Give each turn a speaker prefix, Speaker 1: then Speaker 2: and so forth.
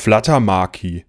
Speaker 1: Flattermaki.